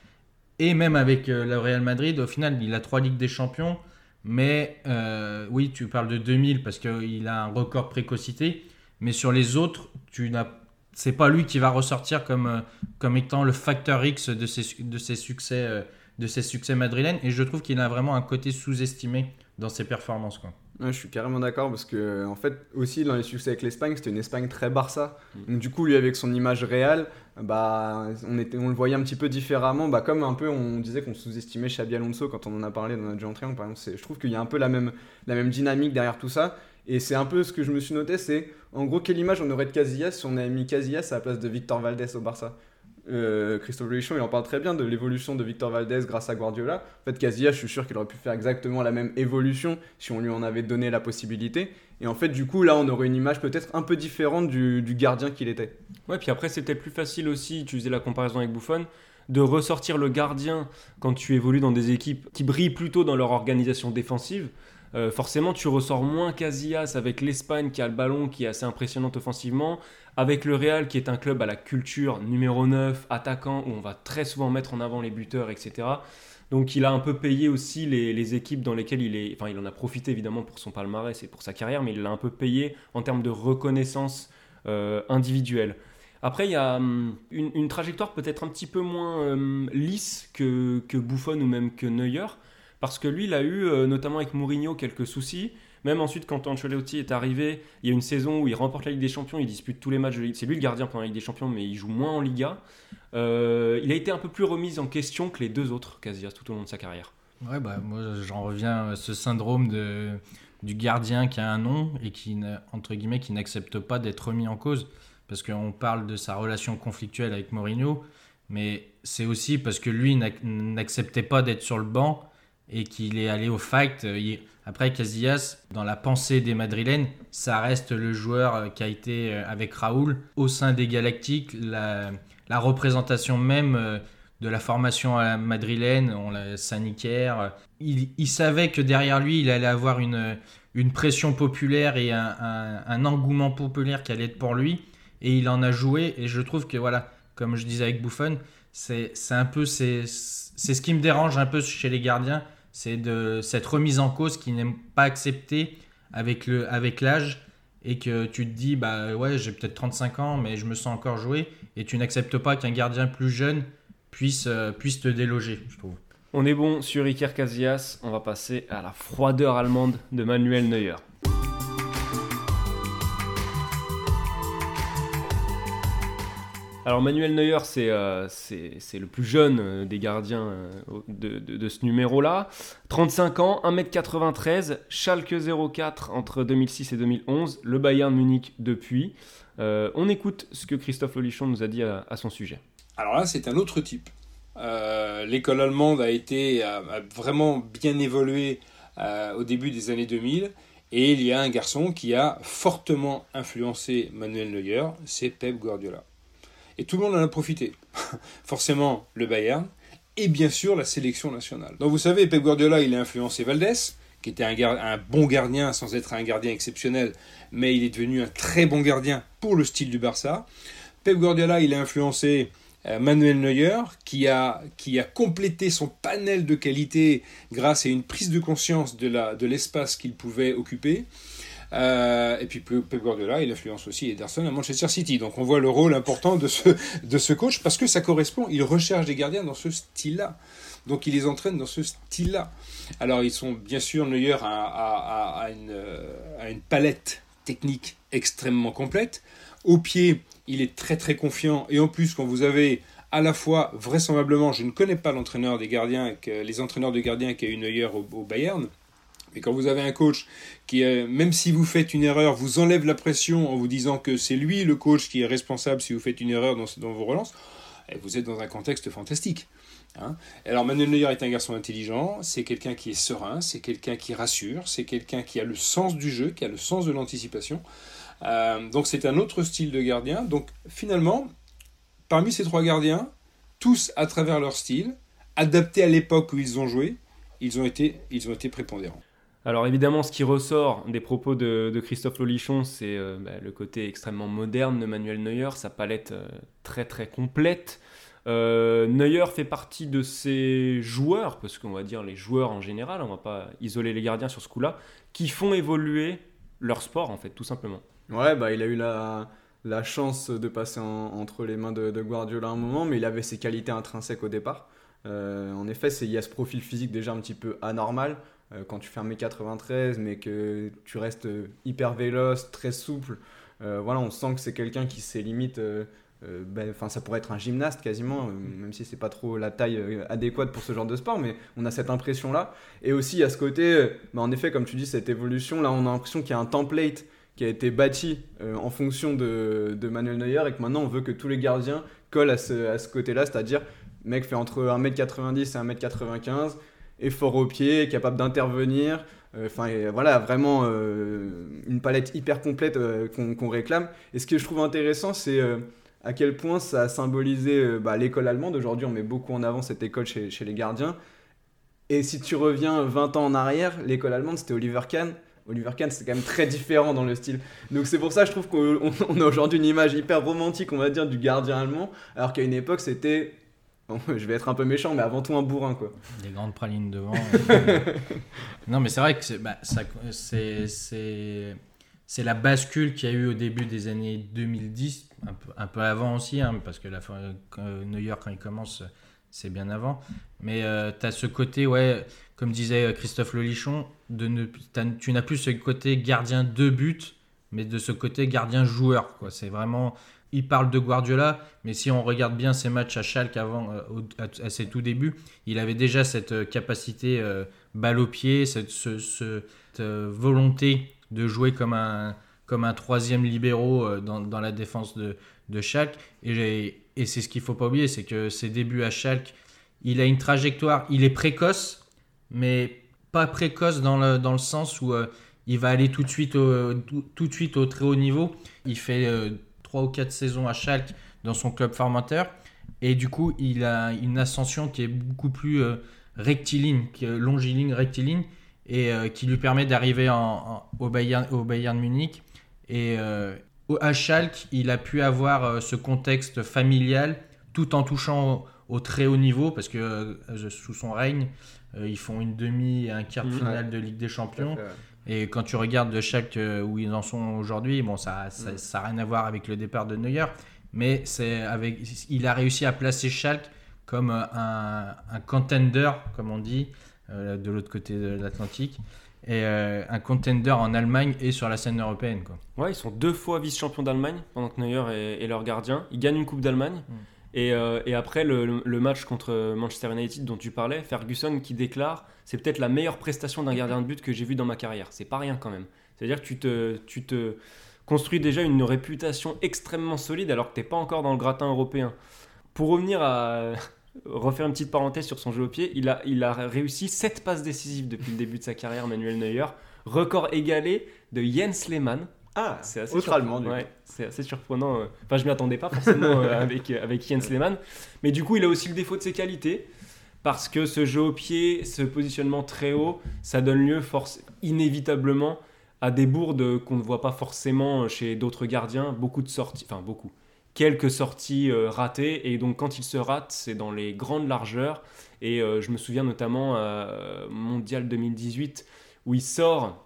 Et même avec euh, le Real Madrid, au final, il a trois Ligues des Champions. Mais euh, oui, tu parles de 2000 parce qu'il a un record précocité. Mais sur les autres, tu n'as, c'est pas lui qui va ressortir comme, comme étant le facteur X de ses, de ses succès, de ses succès madrilènes. Et je trouve qu'il a vraiment un côté sous-estimé dans ses performances. Quoi. Ouais, je suis carrément d'accord parce que en fait aussi dans les succès avec l'Espagne c'était une Espagne très Barça donc du coup lui avec son image réelle bah on était on le voyait un petit peu différemment bah comme un peu on disait qu'on sous-estimait Xabi Alonso quand on en a parlé dans notre jeu en triangle par exemple je trouve qu'il y a un peu la même la même dynamique derrière tout ça et c'est un peu ce que je me suis noté c'est en gros quelle image on aurait de Casillas si on avait mis Casillas à la place de Victor Valdés au Barça? Euh, Christophe Luchon, il en parle très bien de l'évolution de Victor Valdés grâce à Guardiola. En fait, Casillas, je suis sûr qu'il aurait pu faire exactement la même évolution si on lui en avait donné la possibilité. Et en fait, du coup, là, on aurait une image peut-être un peu différente du, du gardien qu'il était. Ouais, puis après, peut-être plus facile aussi, tu faisais la comparaison avec Buffon, de ressortir le gardien quand tu évolues dans des équipes qui brillent plutôt dans leur organisation défensive. Euh, forcément, tu ressors moins Casillas avec l'Espagne qui a le ballon, qui est assez impressionnante offensivement, avec le Real qui est un club à la culture numéro 9, attaquant, où on va très souvent mettre en avant les buteurs, etc. Donc il a un peu payé aussi les, équipes dans lesquelles il est... Enfin, il en a profité évidemment pour son palmarès et pour sa carrière, mais il l'a un peu payé en termes de reconnaissance euh, individuelle. Après, il y a hum, une, trajectoire peut-être un petit peu moins hum, lisse que, que ou même que Neuer, parce que lui, il a eu, euh, notamment avec Mourinho, quelques soucis. Même ensuite, quand Ancelotti est arrivé, il y a une saison où il remporte la Ligue des Champions, il dispute tous les matchs de Ligue. C'est lui le gardien pendant la Ligue des Champions, mais il joue moins en Liga. Euh, il a été un peu plus remis en question que les deux autres Casillas tout au long de sa carrière. Ouais, bah, moi j'en reviens à ce syndrome de, du gardien qui a un nom et qui, entre guillemets, qui n'accepte pas d'être remis en cause. Parce qu'on parle de sa relation conflictuelle avec Mourinho, mais c'est aussi parce que lui n'ac- n'acceptait pas d'être sur le banc et qu'il est allé au fact. Euh, Après, Casillas, dans la pensée des Madrilènes, ça reste le joueur euh, qui a été euh, avec Raoul au sein des Galactiques, la, représentation même de la formation à madrilène, on l'a Sanicaire. Il, il savait que derrière lui, il allait avoir une, une pression populaire et un, un- un engouement populaire qui allait être pour lui. Et il en a joué. Et je trouve que, voilà, comme je disais avec Buffon, c'est un peu c'est ce qui me dérange un peu chez les gardiens, c'est de cette remise en cause qui n'est pas acceptée avec le avec l'âge et que tu te dis bah ouais j'ai peut-être 35 ans mais je me sens encore jouer et tu n'acceptes pas qu'un gardien plus jeune puisse euh, puisse te déloger je trouve. On est bon sur Iker Casillas, on va passer à la froideur allemande de Manuel Neuer. Alors Manuel Neuer, c'est euh, le plus jeune euh, des gardiens euh, de, ce numéro-là. 35 ans, 1m93, Schalke 04 entre 2006 et 2011, le Bayern Munich depuis. On écoute ce que Christophe Lolichon nous a dit à, son sujet. Alors là, c'est un autre type. L'école allemande a été a, vraiment bien évolué au début des années 2000. Et il y a un garçon qui a fortement influencé Manuel Neuer, c'est Pep Guardiola. Et tout le monde en a profité. <laughs> Forcément, le Bayern et bien sûr la sélection nationale. Donc vous savez, Pep Guardiola, il a influencé Valdés, qui était un, bon gardien sans être un gardien exceptionnel, mais il est devenu un très bon gardien pour le style du Barça. Pep Guardiola, il a influencé euh, Manuel Neuer, qui a, qui a complété son panel de qualité grâce à une prise de conscience de la- de l'espace qu'il pouvait occuper. Euh, et puis Pep Guardiola, il influence aussi Ederson à Manchester City. Donc on voit le rôle important de ce, de ce coach parce que ça correspond, il recherche des gardiens dans ce style-là. Donc il les entraîne dans ce style-là. Alors ils sont bien sûr, Neuer a- a- a une, euh, a une palette technique extrêmement complète. Au pied, il est très très confiant. Et en plus, quand vous avez à la fois, vraisemblablement, je ne connais pas l'entraîneur des gardiens, les entraîneurs de gardiens qui a eu Neuer au, au Bayern, mais quand vous avez un coach qui, même si vous faites une erreur, vous enlève la pression en vous disant que c'est lui le coach qui est responsable si vous faites une erreur dans, dans vos relances, eh, vous êtes dans un contexte fantastique. hein. Alors Manuel Neuer est un garçon intelligent, c'est quelqu'un qui est serein, c'est quelqu'un qui rassure, c'est quelqu'un qui a le sens du jeu, qui a le sens de l'anticipation. Euh, donc c'est un autre style de gardien. Donc finalement, parmi ces trois gardiens, tous à travers leur style, adaptés à l'époque où ils ont joué, ils ont été, ils ont été prépondérants. Alors évidemment, ce qui ressort des propos de, Christophe Lolichon, c'est euh, bah, le côté extrêmement moderne de Manuel Neuer, sa palette euh, très très complète. Euh, Neuer fait partie de ces joueurs, parce qu'on va dire les joueurs en général, on va pas isoler les gardiens sur ce coup-là, qui font évoluer leur sport en fait, tout simplement. Ouais, bah il a eu la, la chance de passer en- entre les mains de, Guardiola un moment, mais il avait ses qualités intrinsèques au départ. En effet, il y a ce profil physique déjà un petit peu anormal. Euh, quand tu fais 1m93, mais que tu restes euh, hyper véloce, très souple, euh, voilà, on sent que c'est quelqu'un qui s'est limite. ben, ça pourrait être un gymnaste quasiment, euh, même si c'est pas trop la taille adéquate pour ce genre de sport, mais on a cette impression-là. Et aussi, a ce côté, ben, en effet, comme tu dis, cette évolution, là, on a l'impression qu'il y a un template qui a été bâti euh, en fonction de, de Manuel Neuer et que maintenant on veut que tous les gardiens collent à ce, à ce côté-là, c'est-à-dire mec fait entre 1m90 et 1m95, est fort au pied, capable d'intervenir, euh, enfin voilà, vraiment euh, une palette hyper complète euh, qu'on réclame. Et ce que je trouve intéressant, c'est à quel point ça a symbolisé bah, l'école allemande. Aujourd'hui, on met beaucoup en avant cette école chez, les gardiens. Et si tu reviens 20 ans en arrière, l'école allemande, c'était Oliver Kahn. Oliver Kahn, c'est quand même très différent dans le style. Donc c'est pour ça, je trouve qu'on on a aujourd'hui une image hyper romantique, on va dire, du gardien allemand, alors qu'à une époque, c'était... <laughs> je vais être un peu méchant, mais avant tout un bourrin, quoi. Des grandes pralines devant. <laughs> non, mais c'est vrai que c'est bah, la bascule qu'il y a eu au début des années 2010, un peu, un peu avant aussi, hein, parce que la, fin- quand- Neuer, quand il commence, c'est bien avant. Mais tu as ce côté, ouais, comme disait Christophe Lolichon, de ne, tu n'as plus ce côté gardien de but, mais de ce côté gardien joueur. quoi. C'est vraiment. Il parle de Guardiola, mais si on regarde bien ses matchs à Schalke avant, euh, à, ses tout débuts, il avait déjà cette euh, capacité euh, balle au pied, cette, ce- ce- cette, euh, volonté de jouer comme un, comme un troisième libéraux dans, dans la défense de, de Schalke. Et, et c'est ce qu'il faut pas oublier, c'est que ses débuts à Schalke, il a une trajectoire, il est précoce, mais pas précoce dans le, dans le sens où il va aller tout de, suite au, tout, tout de suite au très haut niveau. Il fait 3 ou 4 saisons à Schalke dans son club formateur. Et du coup, il a une ascension qui est beaucoup plus euh, rectiligne, qui est longiligne, rectiligne, et euh, qui lui permet d'arriver au, Bayern, au Bayern Munich. Et euh, à Schalke, il a pu avoir euh, ce contexte familial tout en touchant au, au très haut niveau, parce que sous son règne, ils font une demi et un quart de Mhm. finale de Ligue des Champions. Et quand tu regardes de chaque euh, où ils en sont aujourd'hui, bon, ça ça Mm. ça a rien à voir avec le départ de Neuer, mais c'est avec, il a réussi à placer Schalke comme euh, un, un contender, comme on dit, euh, de l'autre côté de l'Atlantique, et euh, un contender en Allemagne et sur la scène européenne. Quoi. Ouais, ils sont deux fois vice-champions d'Allemagne pendant que Neuer est, est leur gardien. Ils gagnent une Coupe d'Allemagne. Mm. Et, euh, et après le, match contre Manchester United dont tu parlais, Ferguson qui déclare c'est peut-être la meilleure prestation d'un gardien de but que j'ai vu dans ma carrière. C'est pas rien quand même. C'est-à-dire que tu te, tu te construis déjà une réputation extrêmement solide alors que t'es pas encore dans le gratin européen. Pour revenir à <laughs> refaire une petite parenthèse sur son jeu au pied, il a, il a réussi 7 passes décisives depuis le début de sa carrière, Manuel Neuer. Record égalé de Jens Lehmann. Ah, C'est assez autre surprenant. allemand, du Ouais, c'est assez surprenant. euh. Enfin, je m'y attendais pas forcément euh, <laughs> avec, euh, avec Jens Lehmann. Mais du coup, il a aussi le défaut de ses qualités. Parce que ce jeu au pied, ce positionnement très haut, ça donne lieu force, inévitablement à des bourdes qu'on ne voit pas forcément chez d'autres gardiens. Beaucoup de sorties, enfin beaucoup, quelques sorties euh, ratées. Et donc, quand il se rate, c'est dans les grandes largeurs. Et euh, je me souviens notamment euh, Mondial 2018 où il sort,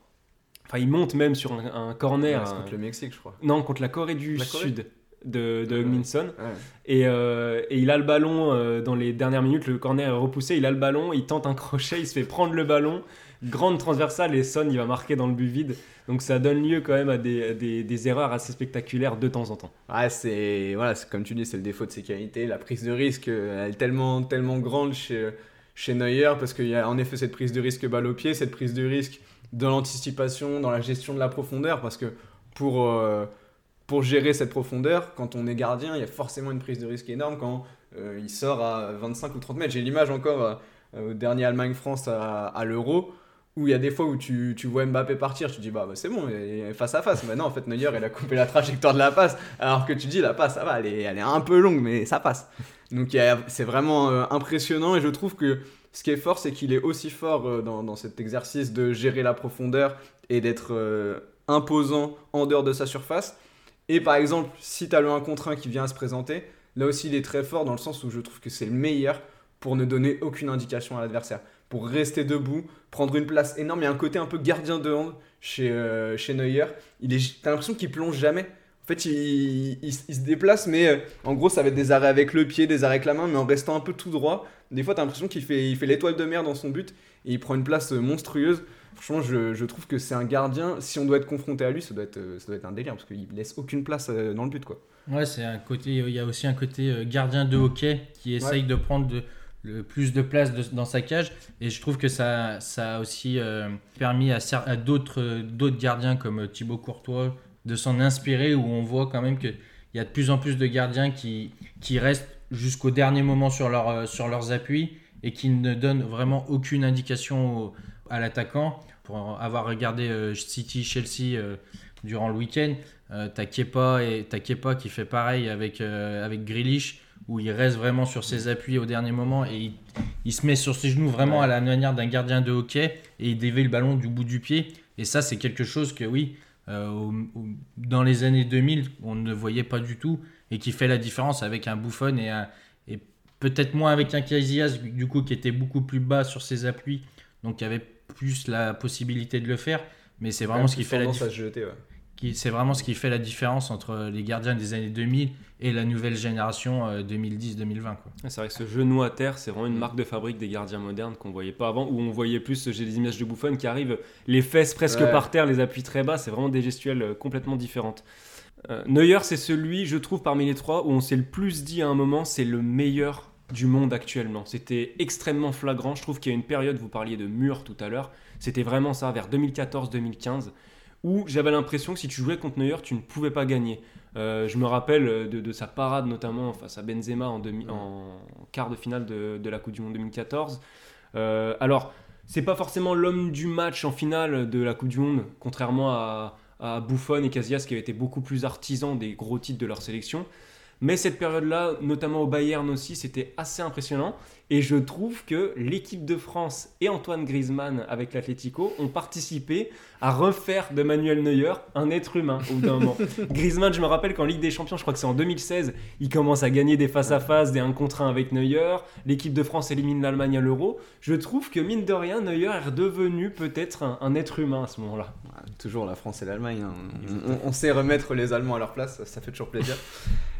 enfin, il monte même sur un, un corner. Ouais, un- contre le Mexique, je crois. non, contre la Corée du La Corée Sud de, de Ouais. Minson. Ouais. Et, euh, et il a le ballon euh, dans les dernières minutes, le corner est repoussé, il a le ballon, il tente un crochet, il se fait prendre le ballon, grande transversale et Son il va marquer dans le but vide. Donc ça donne lieu quand même à des, des- des erreurs assez spectaculaires de temps en temps. Ouais, c'est voilà, c'est comme tu dis, c'est le défaut de ses qualités. La prise de risque, euh, elle est tellement, tellement grande chez, chez Neuer parce qu'il y a en effet cette prise de risque balle au pied, cette prise de risque dans l'anticipation, dans la gestion de la profondeur parce que pour, euh, pour gérer cette profondeur, quand on est gardien, il y a forcément une prise de risque énorme quand euh, il sort à 25 ou 30 mètres. J'ai l'image encore euh, au dernier Allemagne-France à, l'Euro où il y a des fois où tu, tu vois Mbappé partir, tu dis bah, bah, c'est bon, il est face à face. Maintenant en fait Neuer il a coupé la trajectoire de la passe, alors que tu dis la passe ça va, elle est, un peu longue mais ça passe. Donc c'est vraiment impressionnant et je trouve que ce qui est fort, c'est qu'il est aussi fort euh, dans, cet exercice de gérer la profondeur et d'être euh, imposant en dehors de sa surface. Et par exemple, si tu as le 1 contre 1 qui vient à se présenter, là aussi il est très fort dans le sens où je trouve que c'est le meilleur pour ne donner aucune indication à l'adversaire. Pour rester debout, prendre une place énorme. Il y a un côté un peu gardien de hand chez, euh, chez Neuer. T'as l'impression qu'il plonge jamais. En fait, il se déplace, mais euh, en gros, ça va être des arrêts avec le pied, des arrêts avec la main, mais en restant un peu tout droit. Des fois, t'as l'impression qu'il fait, il fait l'étoile de mer dans son but et il prend une place euh, monstrueuse. Franchement, je, je trouve que c'est un gardien. Si on doit être confronté à lui, ça doit être, euh, ça doit être un délire parce qu'il laisse aucune place euh, dans le but, quoi. Ouais, c'est un côté. Il y a aussi un côté gardien de hockey qui essaye de prendre de- le plus de place de- dans sa cage. Et je trouve que ça, ça a aussi euh, permis à, à d'autres, d'autres gardiens comme Thibaut Courtois de s'en inspirer, où on voit quand même qu'il y a de plus en plus de gardiens qui, qui restent jusqu'au dernier moment sur, leur, euh, sur leurs appuis et qui ne donnent vraiment aucune indication au- à l'attaquant. Pour avoir regardé euh, City-Chelsea euh, durant le week-end, euh, t'as Kepa et Kepa qui fait pareil avec avec Grealish où il reste vraiment sur ses appuis au dernier moment et il, il se met sur ses genoux vraiment à la manière d'un gardien de hockey et il dévie le ballon du bout du pied. Et ça c'est quelque chose que oui au- au- dans les années 2000 on ne voyait pas du tout et qui fait la différence avec un Buffon et un et peut-être moins avec un Casillas du coup qui était beaucoup plus bas sur ses appuis donc qui avait plus la possibilité de le faire mais c'est vraiment ce qui fait la différence ouais. qui c'est vraiment ce qui fait la différence entre les gardiens des années 2000 et la nouvelle génération euh, 2010-2020 quoi. C'est vrai que ce genou à terre, c'est vraiment une marque de fabrique des gardiens modernes qu'on voyait pas avant, où on voyait plus, j'ai des images de Buffon qui arrivent, les fesses presque Ouais. par terre, les appuis très bas, c'est vraiment des gestuelles euh, complètement différentes. Euh, Neuer, c'est celui, je trouve, parmi les trois, où on s'est le plus dit à un moment, c'est le meilleur du monde actuellement. C'était extrêmement flagrant. Je trouve qu'il y a une période, vous parliez de mur tout à l'heure, c'était vraiment ça, vers 2014-2015, où j'avais l'impression que si tu jouais contre Neuer, tu ne pouvais pas gagner. Euh, je me rappelle de, de sa parade notamment face à Benzema en, demi- en quart de finale de, de la Coupe du Monde 2014. Euh, alors, c'est pas forcément l'homme du match en finale de la Coupe du Monde, contrairement à, à Buffon et Casillas qui avaient été beaucoup plus artisans des gros titres de leur sélection. Mais cette période-là, notamment au Bayern aussi, c'était assez impressionnant. Et je trouve que l'équipe de France et Antoine Griezmann avec l'Atlético ont participé à refaire de Manuel Neuer un être humain au bout d'un moment. <laughs> Griezmann, je me rappelle qu'en Ligue des Champions, je crois que c'est en 2016, il commence à gagner des face-à-face, des 1 contre 1 avec Neuer. L'équipe de France élimine l'Allemagne à l'Euro. Je trouve que mine de rien, Neuer est redevenu peut-être un, un être humain à ce moment-là. Ouais, Toujours la France et l'Allemagne. hein. On, sait remettre les Allemands à leur place, ça, ça fait toujours plaisir.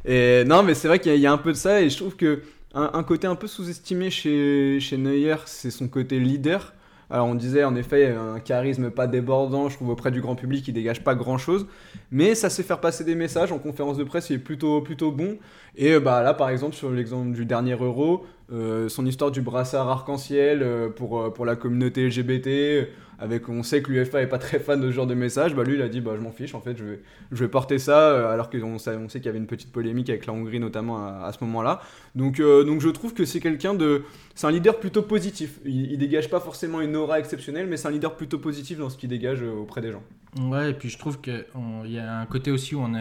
Et non, mais c'est vrai qu'il y a un peu de ça, et je trouve que un, côté un peu sous-estimé chez, Neuer, c'est son côté leader. Alors on disait en effet un charisme pas débordant, je trouve auprès du grand public il dégage pas grand chose, mais ça sait faire passer des messages en conférence de presse, il est plutôt plutôt bon. Et euh, bah là par exemple sur l'exemple du dernier Euro, euh, son histoire du brassard arc-en-ciel euh, pour pour la communauté LGBT, avec on sait que l'UEFA est pas très fan de ce genre de message, bah lui il a dit bah je m'en fiche en fait je vais je vais porter ça euh, alors qu'on sait, on sait qu'il y avait une petite polémique avec la Hongrie notamment à, à ce moment-là. Donc euh, donc je trouve que c'est quelqu'un de c'est un leader plutôt positif. Il, il dégage pas forcément une aura exceptionnelle, mais c'est un leader plutôt positif dans ce qu'il dégage euh, auprès des gens. Ouais, et puis je trouve qu'il y a un côté aussi où on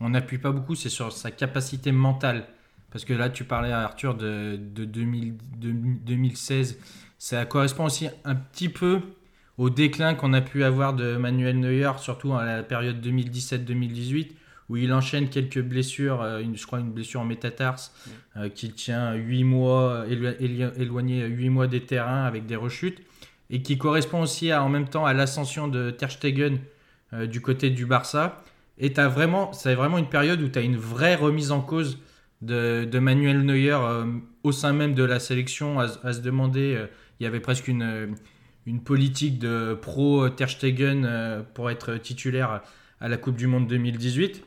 on n'appuie pas beaucoup, c'est sur sa capacité mentale. Parce que là, tu parlais à Arthur de, de 2000 de- 2016. Ça correspond aussi un petit peu au déclin qu'on a pu avoir de Manuel Neuer, surtout à la période 2017-2018, où il enchaîne quelques blessures, euh, une- je crois une blessure en métatarse, euh, qui tient 8 mois, élo- élo- éloigné 8 mois des terrains avec des rechutes et qui correspond aussi à, en même temps à l'ascension de Ter Stegen euh, du côté du Barça. Et t'as vraiment, c'est vraiment une période où tu as une vraie remise en cause de, de Manuel Neuer euh, au sein même de la sélection, à, se- à se demander, euh, il y avait presque une, euh, une politique de pro Ter Stegen euh, pour être titulaire à la Coupe du Monde 2018.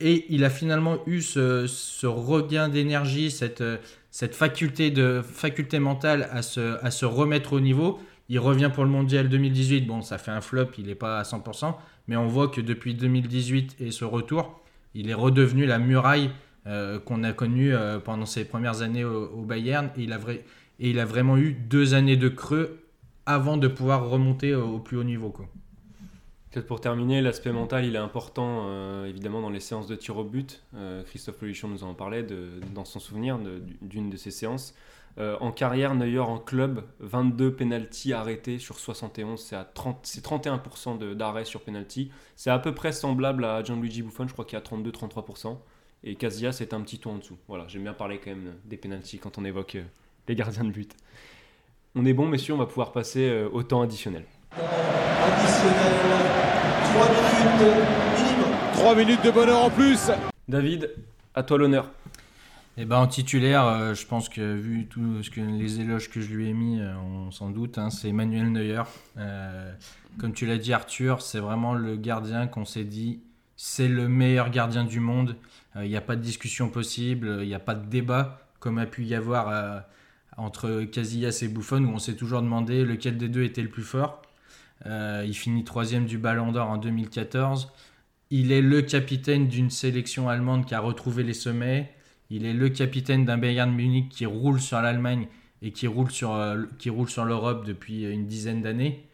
Et il a finalement eu ce, regain d'énergie, cette, euh, cette faculté, de, mentale à se, remettre au niveau. Il revient pour le mondial 2018. Bon, ça fait un flop, il n'est pas à 100%. Mais on voit que depuis 2018 et ce retour, il est redevenu la muraille euh, qu'on a connue euh, pendant ses premières années au, Bayern. Il, a vrai- et il a vraiment eu deux années de creux avant de pouvoir remonter au, plus haut niveau. Peut-être pour terminer, l'aspect mental, il est important euh, évidemment dans les séances de tir au but. Euh, Christophe Leluchon nous en parlait dans son souvenir d'une de ces séances. Euh, en carrière, Neuer en club, 22 penalties arrêtés sur 71, c'est à 30 c'est 31% de- d'arrêt sur penalty. C'est à peu près semblable à Gianluigi Buffon, je crois qu'il y a 32-33%. Et Casillas est un petit ton en dessous. Voilà, j'aime bien parler quand même des penalties quand on évoque euh, les gardiens de but. On est bon, messieurs, on va pouvoir passer euh, au temps additionnel. Additionnel, 3 minutes minimum. 3 minutes de bonheur en plus David, à toi l'honneur. Et ben en titulaire, euh, je pense que vu tout ce que les éloges que je lui ai mis, euh, on s'en doute, hein, c'est Manuel Neuer. Euh, comme tu l'as dit Arthur, c'est vraiment le gardien qu'on s'est dit, c'est le meilleur gardien du monde. Euh, Il n'y a pas de discussion possible, il n'y a pas de débat comme a pu y avoir euh, entre Casillas et Buffon où on s'est toujours demandé lequel des deux était le plus fort. Euh, il finit troisième du Ballon d'Or en 2014. Il est le capitaine d'une sélection allemande qui a retrouvé les sommets. Il est le capitaine d'un Bayern Munich qui roule sur l'Allemagne et qui roule sur, euh, qui roule sur l'Europe depuis une dizaine d'années.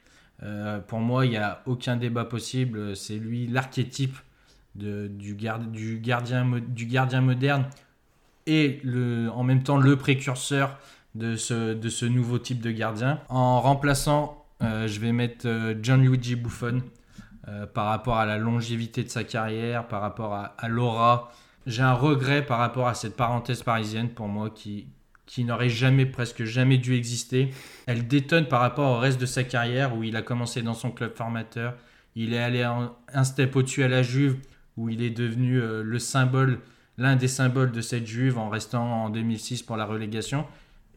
Euh, pour moi, il n'y a aucun débat possible. C'est lui l'archétype du, gard- du, gardien, du gardien moderne et en même temps le précurseur de ce, de ce nouveau type de gardien. En remplaçant, euh, je vais mettre euh, Gianluigi Buffon euh, par rapport à la longévité de sa carrière, par rapport à, l'aura. J'ai un regret par rapport à cette parenthèse parisienne pour moi qui, qui n'aurait jamais, presque jamais dû exister. Elle détonne par rapport au reste de sa carrière où il a commencé dans son club formateur. Il est allé un step au-dessus à la Juve où il est devenu le symbole, l'un des symboles de cette Juve en restant en 2006 pour la relégation.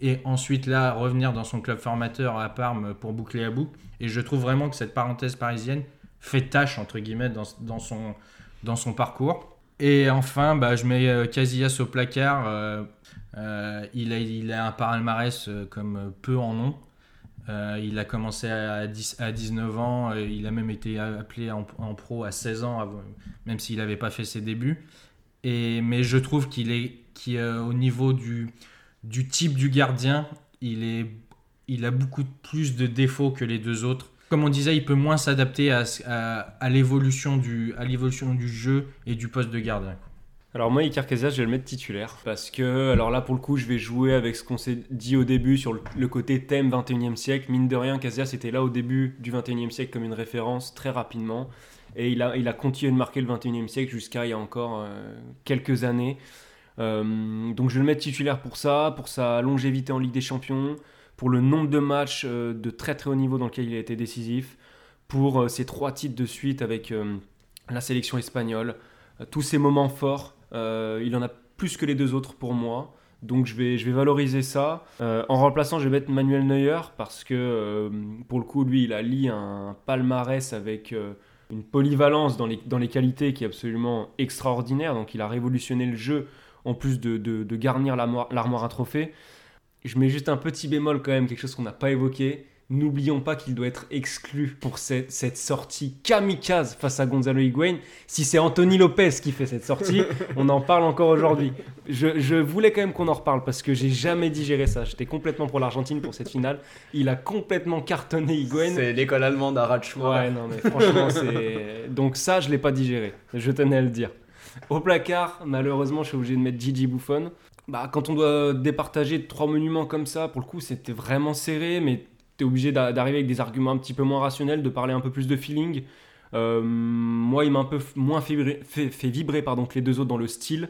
Et ensuite là, revenir dans son club formateur à Parme pour boucler à boucle. Et je trouve vraiment que cette parenthèse parisienne fait tâche, entre guillemets, dans, dans son, dans son parcours. Et enfin, bah, je mets euh, Casillas au placard. euh, euh, il, a, il a un palmarès comme peu en. Euh, il a commencé à, 10, à 19 ans, il a même été appelé en, pro à 16 ans, même s'il n'avait pas fait ses débuts. Et, mais je trouve qu'il est, euh, au niveau du, du type du gardien, il, est, a beaucoup plus de défauts que les deux autres. Comme on disait, il peut moins s'adapter à, l'évolution du, jeu et du poste de gardien. Alors moi, Iker Casillas, je vais le mettre titulaire parce que, alors là, pour le coup, je vais jouer avec ce qu'on s'est dit au début sur le, le côté thème 21e siècle. Mine de rien, Casillas était là au début du 21e siècle comme une référence très rapidement et il a, il a continué de marquer le 21e siècle jusqu'à il y a encore euh, quelques années. Euh, donc je vais le mettre titulaire pour ça, pour sa longévité en Ligue des Champions, pour le nombre de matchs euh, de très très haut niveau dans lequel il a été décisif, pour euh, ses trois titres de suite avec la sélection espagnole, tous ces moments forts. Il en a plus que les deux autres pour moi. Donc je vais, je vais valoriser ça. En remplaçant, je vais mettre Manuel Neuer parce que pour le coup, lui, il a lié un palmarès avec une polyvalence dans les, dans les qualités qui est absolument extraordinaire. Donc il a révolutionné le jeu en plus de, de, de garnir l'armoire à trophées. Je mets juste un petit bémol quand même, quelque chose qu'on n'a pas évoqué. N'oublions pas qu'il doit être exclu pour cette, cette sortie kamikaze face à Gonzalo Higuain. Si c'est Anthony Lopez qui fait cette sortie, <laughs> on en parle encore aujourd'hui. Je, je voulais quand même qu'on en reparle parce que j'ai jamais digéré ça. J'étais complètement pour l'Argentine pour cette finale. Il a complètement cartonné Higuain. C'est l'école allemande à Ratschmar. Ouais, non, mais franchement, c'est. <laughs> Donc, ça, je l'ai pas digéré. Je tenais à le dire. <laughs> Au placard, malheureusement, je suis obligé de mettre Gigi Buffon. Bah, quand on doit départager trois monuments comme ça, pour le coup, c'était vraiment serré, mais tu es obligé d'a- d'arriver avec des arguments un petit peu moins rationnels, de parler un peu plus de feeling. Euh, moi, il m'a un peu moins fait, vibrer- pardon, que les deux autres dans le style.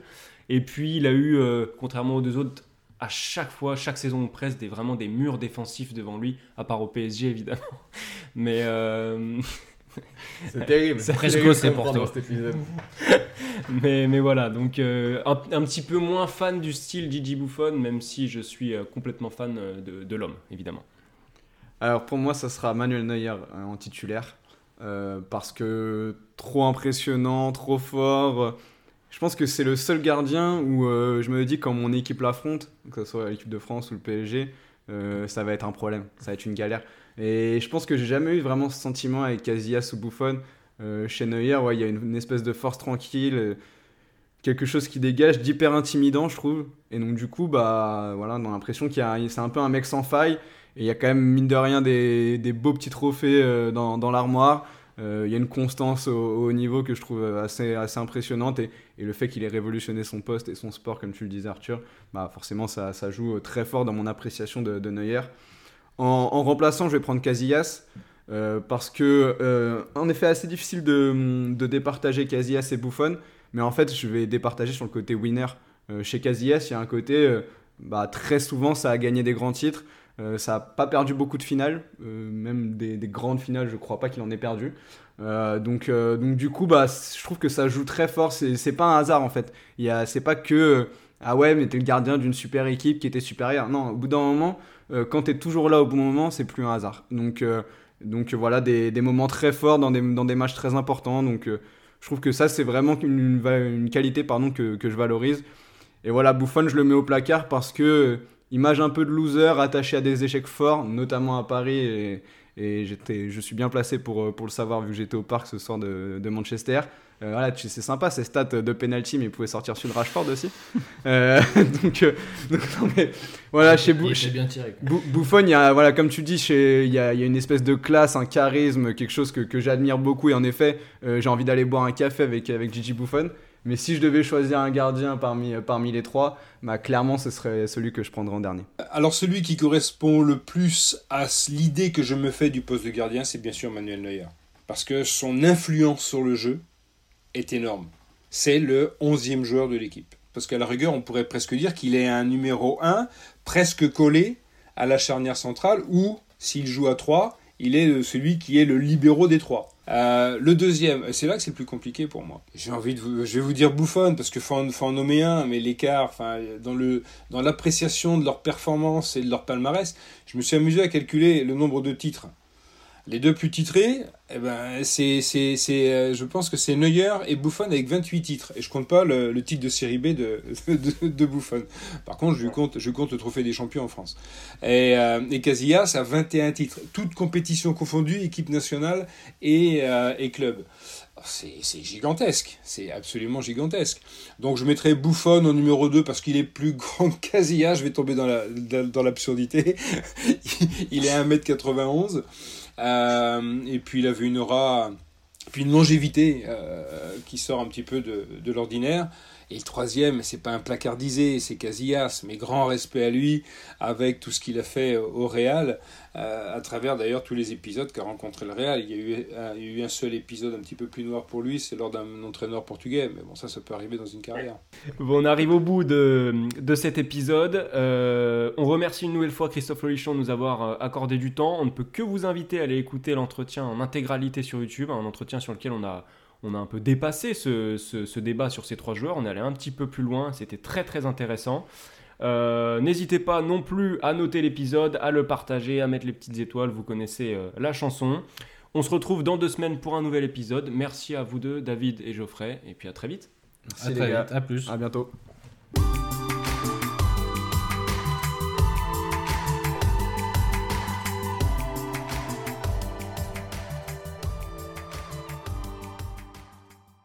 Et puis, il a eu, euh, contrairement aux deux autres, à chaque fois, chaque saison ou presque, des, vraiment des murs défensifs devant lui, à part au PSG évidemment. <laughs> Mais. euh, <laughs> <laughs> C'est terrible. C'est Presque terrible c'est pour toi. dans cet épisode. <laughs> mais, mais voilà, donc euh, un, un petit peu moins fan du style Gigi Buffon, même si je suis euh, complètement fan euh, de, de l'homme, évidemment. Alors pour moi, ça sera Manuel Neuer euh, en titulaire. euh, parce que trop impressionnant, trop fort. Je pense que c'est le seul gardien où euh, je me dis quand mon équipe l'affronte, que ce soit l'équipe de France ou le PSG, euh, ça va être un problème, ça va être une galère. Et je pense que j'ai jamais eu vraiment ce sentiment avec Casillas ou Buffon. Euh, chez Neuer, ouais, il y a une, espèce de force tranquille, euh, quelque chose qui dégage d'hyper intimidant, je trouve. Et donc du coup, bah voilà, on a l'impression qu'il y c'est un peu un mec sans faille. Et il y a quand même, mine de rien, des, beaux petits trophées euh, dans, l'armoire. Euh, Il y a une constance au, au niveau que je trouve assez, assez impressionnante et, le fait qu'il ait révolutionné son poste et son sport, comme tu le disais Arthur, bah forcément ça, ça joue très fort dans mon appréciation de, de Neuer. En, remplaçant, je vais prendre Casillas. euh, parce que, euh, en effet, assez difficile de, départager Casillas et Buffon, mais en fait, je vais départager sur le côté winner. Euh, chez Casillas, il y a un côté, euh, bah, très souvent, ça a gagné des grands titres, euh, ça n'a pas perdu beaucoup de finales, euh, même des, des grandes finales, je crois pas qu'il en ait perdu. Euh, donc, euh, donc du coup, bah, je trouve que ça joue très fort. C'est pas un hasard en fait. C'est pas que euh, ah ouais, mais t'es le gardien d'une super équipe qui était supérieure. Non, au bout d'un moment, euh, quand t'es toujours là au bon moment, c'est plus un hasard. Donc, euh, donc euh, voilà, des, des moments très forts dans des, dans des matchs très importants. Donc, je trouve que ça, c'est vraiment une, une, qualité pardon, que, que je valorise. Et voilà, Buffon, je le mets au placard parce que image un peu de loser attaché à des échecs forts, notamment à Paris. Et, je suis bien placé pour, pour le savoir vu que j'étais au parc ce soir de, de Manchester. Euh, voilà, tu- c'est sympa ces stats de penalty, mais il pouvait sortir sur le Rashford aussi. <laughs> Euh, <laughs> donc, euh, donc, non, mais voilà, chez, Il Bou- était chez- bien tiré, quoi. Bou- Buffon, il y a, voilà, comme tu dis, chez- il y a, il y a une espèce de classe, un charisme, quelque chose que, que j'admire beaucoup. Et en effet, euh, j'ai envie d'aller boire un café avec, avec Gigi Buffon. Mais si je devais choisir un gardien parmi, parmi les trois, bah, clairement, ce serait celui que je prendrais en dernier. Alors celui qui correspond le plus à l'idée que je me fais du poste de gardien, c'est bien sûr Manuel Neuer. Parce que son influence sur le jeu est énorme. C'est le 11e joueur de l'équipe. Parce qu'à la rigueur, on pourrait presque dire qu'il est un numéro 1, presque collé à la charnière centrale, ou s'il joue à 3, il est euh, celui qui est le libéraux des trois. Euh, le deuxième, c'est là que c'est le plus compliqué pour moi. J'ai envie de vous, je vais vous dire Buffon parce que faut en, faut en nommer un, mais l'écart, enfin, dans le, dans l'appréciation de leur performance et de leur palmarès, je me suis amusé à calculer le nombre de titres. Les deux plus titrés, eh ben, c'est, c'est, c'est, euh, je pense que c'est Neuer et Buffon avec 28 titres. Et je compte pas le, le titre de série B de, <laughs> de, de. Par contre, je lui compte, je compte le trophée des champions en France. Et, euh, et Casillas a 21 titres. Toutes compétitions confondues, équipe nationale et, euh, et club. C'est, c'est gigantesque. C'est absolument gigantesque. Donc je mettrai Buffon en numéro 2 parce qu'il est plus grand que Casillas. Je vais tomber dans, la, dans l'absurdité. <laughs> il est à 1m91. Euh, et puis il avait une aura, puis une longévité euh, qui sort un petit peu de, de l'ordinaire. Et le troisième, c'est pas un placardisé, c'est Casillas, mais grand respect à lui avec tout ce qu'il a fait au Real, euh, à travers d'ailleurs tous les épisodes qu'a rencontré le Real. Il y, a eu, un, il y a eu un seul épisode un petit peu plus noir pour lui, c'est lors d'un entraîneur portugais, mais bon, ça, ça peut arriver dans une carrière. Bon, on arrive au bout de, cet épisode. Euh, on remercie une nouvelle fois Christophe Lolichon de nous avoir euh, accordé du temps. On ne peut que vous inviter à aller écouter l'entretien en intégralité sur YouTube, un entretien sur lequel on a, on a un peu dépassé ce, ce, ce débat sur ces trois joueurs. On est allé un petit peu plus loin, c'était très très intéressant. Euh, N'hésitez pas non plus à noter l'épisode, à le partager, à mettre les petites étoiles, vous connaissez euh, la chanson. On se retrouve dans deux semaines pour un nouvel épisode. Merci à vous deux, David et Geoffrey, et puis à très vite. Merci À les très gars. vite, à plus. À bientôt.